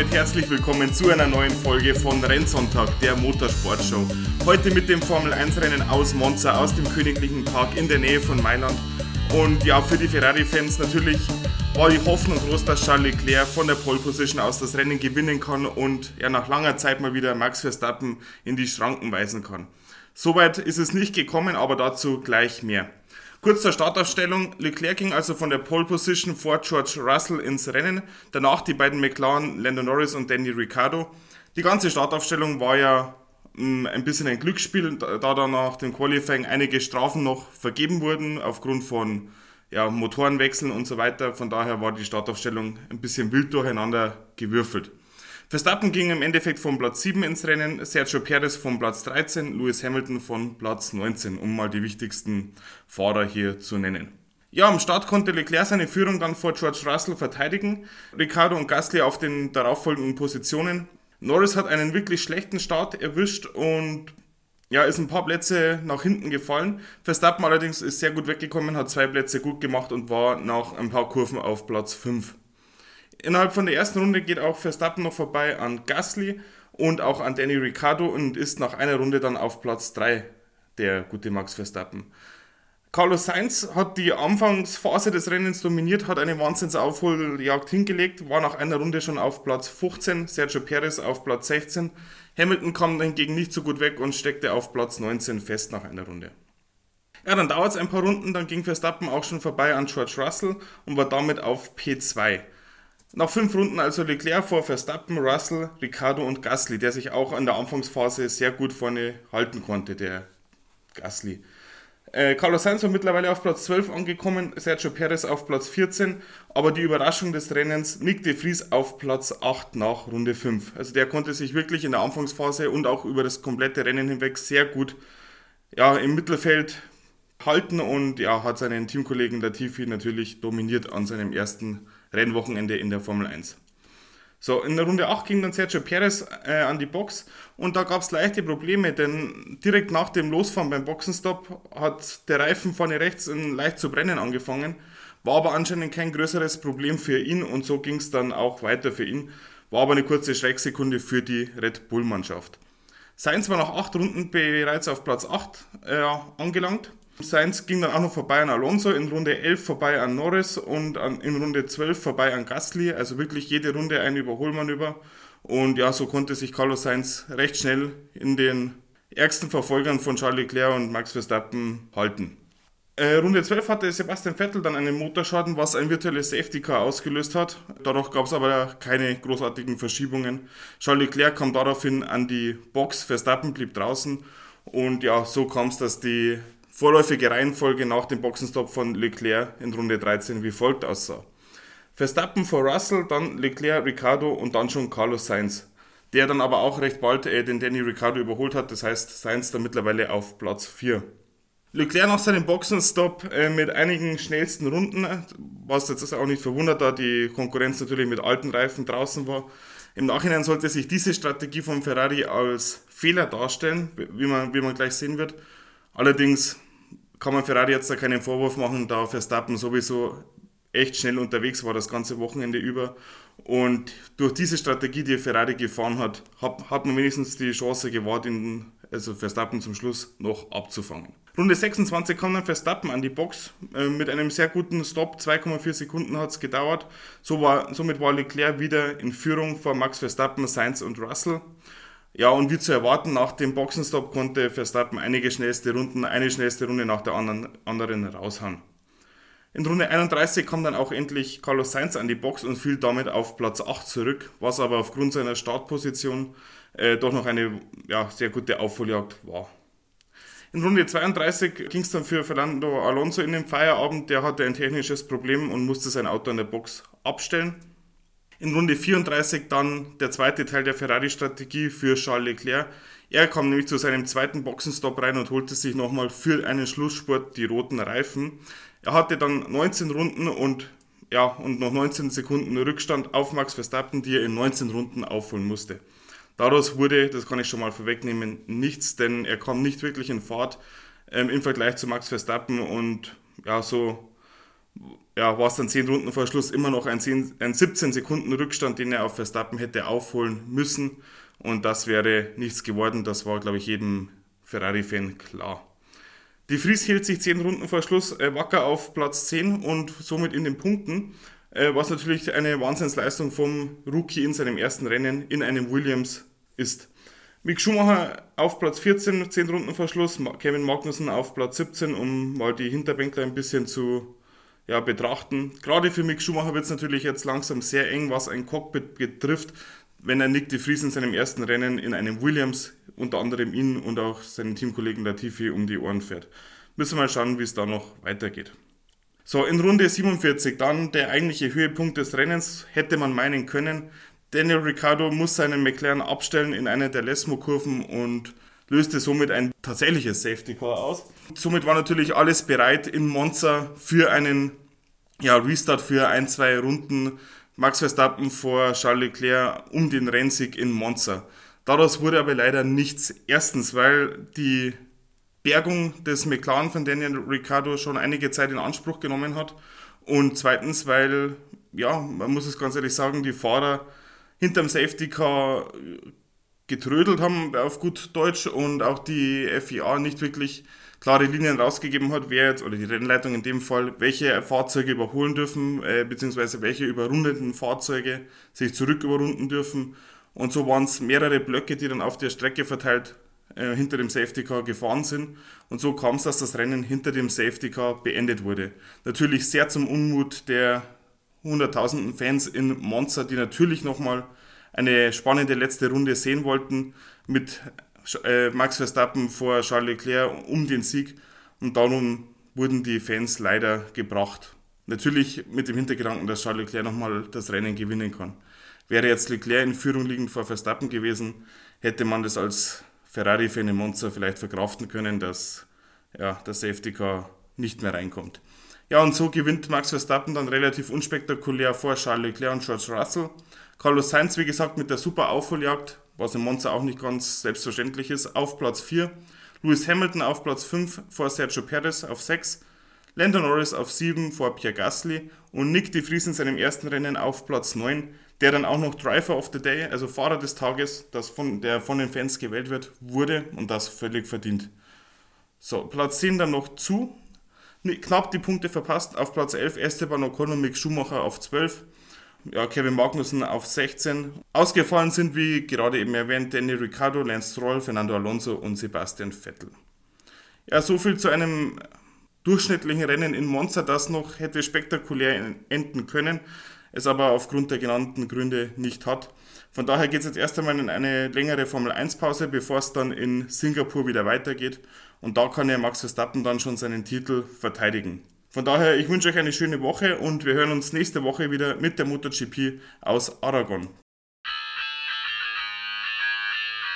damit herzlich willkommen zu einer neuen Folge von Rennsonntag, der Motorsportshow. Heute mit dem Formel 1 Rennen aus Monza, aus dem Königlichen Park in der Nähe von Mailand. Und ja, für die Ferrari-Fans natürlich war die Hoffnung groß, dass Charles Leclerc von der Pole Position aus das Rennen gewinnen kann und er nach langer Zeit mal wieder Max Verstappen in die Schranken weisen kann. Soweit ist es nicht gekommen, aber dazu gleich mehr. Kurz zur Startaufstellung. Leclerc ging also von der Pole Position vor George Russell ins Rennen. Danach die beiden McLaren, Lando Norris und Danny Ricciardo. Die ganze Startaufstellung war ja mm, ein bisschen ein Glücksspiel, da dann nach dem Qualifying einige Strafen noch vergeben wurden aufgrund von ja, Motorenwechseln und so weiter. Von daher war die Startaufstellung ein bisschen wild durcheinander gewürfelt. Verstappen ging im Endeffekt von Platz 7 ins Rennen, Sergio Perez von Platz 13, Lewis Hamilton von Platz 19, um mal die wichtigsten Fahrer hier zu nennen. Ja, am Start konnte Leclerc seine Führung dann vor George Russell verteidigen, Ricardo und Gasly auf den darauffolgenden Positionen. Norris hat einen wirklich schlechten Start erwischt und ja, ist ein paar Plätze nach hinten gefallen. Verstappen allerdings ist sehr gut weggekommen, hat zwei Plätze gut gemacht und war nach ein paar Kurven auf Platz 5. Innerhalb von der ersten Runde geht auch Verstappen noch vorbei an Gasly und auch an Danny Ricciardo und ist nach einer Runde dann auf Platz 3 der gute Max Verstappen. Carlos Sainz hat die Anfangsphase des Rennens dominiert, hat eine Wahnsinnsaufholjagd hingelegt, war nach einer Runde schon auf Platz 15, Sergio Perez auf Platz 16. Hamilton kam hingegen nicht so gut weg und steckte auf Platz 19 fest nach einer Runde. Ja, dann dauert es ein paar Runden, dann ging Verstappen auch schon vorbei an George Russell und war damit auf P2. Nach fünf Runden also Leclerc vor Verstappen, Russell, Ricciardo und Gasly, der sich auch an der Anfangsphase sehr gut vorne halten konnte, der Gasly. Äh, Carlos Sainz war mittlerweile auf Platz 12 angekommen, Sergio Perez auf Platz 14, aber die Überraschung des Rennens, Nick de Vries auf Platz 8 nach Runde 5. Also der konnte sich wirklich in der Anfangsphase und auch über das komplette Rennen hinweg sehr gut ja, im Mittelfeld halten und ja, hat seinen Teamkollegen Latifi natürlich dominiert an seinem ersten Rennwochenende in der Formel 1. So, in der Runde 8 ging dann Sergio Perez äh, an die Box und da gab es leichte Probleme, denn direkt nach dem Losfahren beim Boxenstopp hat der Reifen vorne rechts leicht zu brennen angefangen, war aber anscheinend kein größeres Problem für ihn und so ging es dann auch weiter für ihn, war aber eine kurze Schrecksekunde für die Red Bull-Mannschaft. Sainz war nach 8 Runden bereits auf Platz 8 äh, angelangt Sainz ging dann auch noch vorbei an Alonso, in Runde 11 vorbei an Norris und an, in Runde 12 vorbei an Gasly. Also wirklich jede Runde ein Überholmanöver. Und ja, so konnte sich Carlos Sainz recht schnell in den ärgsten Verfolgern von Charles Leclerc und Max Verstappen halten. Äh, Runde 12 hatte Sebastian Vettel dann einen Motorschaden, was ein virtuelles Safety Car ausgelöst hat. Dadurch gab es aber keine großartigen Verschiebungen. Charles Leclerc kam daraufhin an die Box, Verstappen blieb draußen. Und ja, so kam es, dass die vorläufige Reihenfolge nach dem Boxenstopp von Leclerc in Runde 13 wie folgt aussah. Verstappen vor Russell, dann Leclerc, Ricardo und dann schon Carlos Sainz, der dann aber auch recht bald äh, den Danny Ricardo überholt hat, das heißt Sainz dann mittlerweile auf Platz 4. Leclerc nach seinem Boxenstopp äh, mit einigen schnellsten Runden, was jetzt auch nicht verwundert, da die Konkurrenz natürlich mit alten Reifen draußen war. Im Nachhinein sollte sich diese Strategie von Ferrari als Fehler darstellen, wie man, wie man gleich sehen wird. Allerdings kann man Ferrari jetzt da keinen Vorwurf machen, da Verstappen sowieso echt schnell unterwegs war das ganze Wochenende über. Und durch diese Strategie, die Ferrari gefahren hat, hat, hat man wenigstens die Chance gewahrt, ihn, also Verstappen zum Schluss noch abzufangen. Runde 26 kam dann Verstappen an die Box äh, mit einem sehr guten Stop. 2,4 Sekunden hat es gedauert. So war, somit war Leclerc wieder in Führung vor Max Verstappen, Sainz und Russell. Ja, und wie zu erwarten, nach dem Boxenstopp konnte Verstappen einige schnellste Runden, eine schnellste Runde nach der anderen, anderen raushauen. In Runde 31 kam dann auch endlich Carlos Sainz an die Box und fiel damit auf Platz 8 zurück, was aber aufgrund seiner Startposition äh, doch noch eine ja, sehr gute Aufholjagd war. In Runde 32 ging es dann für Fernando Alonso in den Feierabend. Der hatte ein technisches Problem und musste sein Auto an der Box abstellen. In Runde 34 dann der zweite Teil der Ferrari-Strategie für Charles Leclerc. Er kam nämlich zu seinem zweiten Boxenstopp rein und holte sich nochmal für einen Schlussspurt die roten Reifen. Er hatte dann 19 Runden und ja, und noch 19 Sekunden Rückstand auf Max Verstappen, die er in 19 Runden aufholen musste. Daraus wurde, das kann ich schon mal vorwegnehmen, nichts, denn er kam nicht wirklich in Fahrt ähm, im Vergleich zu Max Verstappen und ja, so ja, war es dann 10 Runden vor Schluss immer noch ein, 10, ein 17 Sekunden Rückstand, den er auf Verstappen hätte aufholen müssen. Und das wäre nichts geworden. Das war, glaube ich, jedem Ferrari-Fan klar. Die Fries hielt sich 10 Runden vor Schluss äh, wacker auf Platz 10 und somit in den Punkten, äh, was natürlich eine Wahnsinnsleistung vom Rookie in seinem ersten Rennen in einem Williams ist. Mick Schumacher auf Platz 14, 10 Runden vor Schluss, Kevin Magnussen auf Platz 17, um mal die Hinterbänkler ein bisschen zu ja, betrachten. Gerade für Mick Schumacher wird es natürlich jetzt langsam sehr eng, was ein Cockpit betrifft, wenn er Nick de Vries in seinem ersten Rennen in einem Williams unter anderem ihn und auch seinen Teamkollegen Latifi um die Ohren fährt. Müssen wir mal schauen, wie es da noch weitergeht. So, in Runde 47, dann der eigentliche Höhepunkt des Rennens, hätte man meinen können. Daniel Ricciardo muss seinen McLaren abstellen in einer der Lesmo-Kurven und löste somit ein tatsächliches Safety Car aus. Somit war natürlich alles bereit in Monza für einen ja, Restart für ein, zwei Runden. Max Verstappen vor Charles Leclerc um den Rennsieg in Monza. Daraus wurde aber leider nichts. Erstens, weil die Bergung des McLaren von Daniel Ricciardo schon einige Zeit in Anspruch genommen hat. Und zweitens, weil, ja, man muss es ganz ehrlich sagen, die Fahrer hinterm Safety Car getrödelt haben, auf gut Deutsch, und auch die FIA nicht wirklich klare Linien rausgegeben hat, wer jetzt, oder die Rennleitung in dem Fall, welche Fahrzeuge überholen dürfen, äh, beziehungsweise welche überrundeten Fahrzeuge sich zurück überrunden dürfen. Und so waren es mehrere Blöcke, die dann auf der Strecke verteilt äh, hinter dem Safety Car gefahren sind. Und so kam es, dass das Rennen hinter dem Safety Car beendet wurde. Natürlich sehr zum Unmut der hunderttausenden Fans in Monza, die natürlich nochmal eine spannende letzte Runde sehen wollten mit äh, Max Verstappen vor Charles Leclerc um den Sieg. Und darum wurden die Fans leider gebracht. Natürlich mit dem Hintergedanken, dass Charles Leclerc nochmal das Rennen gewinnen kann. Wäre jetzt Leclerc in Führung liegend vor Verstappen gewesen, hätte man das als Ferrari-Fan in Monza vielleicht verkraften können, dass ja, der Safety Car nicht mehr reinkommt. Ja, und so gewinnt Max Verstappen dann relativ unspektakulär vor Charles Leclerc und George Russell. Carlos Sainz, wie gesagt, mit der super Aufholjagd, was in Monza auch nicht ganz selbstverständlich ist, auf Platz 4. Lewis Hamilton auf Platz 5 vor Sergio Perez auf 6. Lando Norris auf 7 vor Pierre Gasly und Nick de Vries in seinem ersten Rennen auf Platz 9, der dann auch noch Driver of the Day, also Fahrer des Tages, das von, der von den Fans gewählt wird, wurde und das völlig verdient. So, Platz 10 dann noch zu knapp die Punkte verpasst. Auf Platz 11 Esteban Ocon und Mick Schumacher auf 12. Ja, Kevin Magnussen auf 16. Ausgefallen sind, wie gerade eben erwähnt, Danny Ricciardo, Lance Stroll, Fernando Alonso und Sebastian Vettel. Ja, so viel zu einem durchschnittlichen Rennen in Monza, das noch hätte spektakulär enden können, es aber aufgrund der genannten Gründe nicht hat. Von daher geht es jetzt erst einmal in eine längere Formel 1 Pause, bevor es dann in Singapur wieder weitergeht. Und da kann ja Max Verstappen dann schon seinen Titel verteidigen. Von daher, ich wünsche euch eine schöne Woche und wir hören uns nächste Woche wieder mit der MotoGP aus Aragon.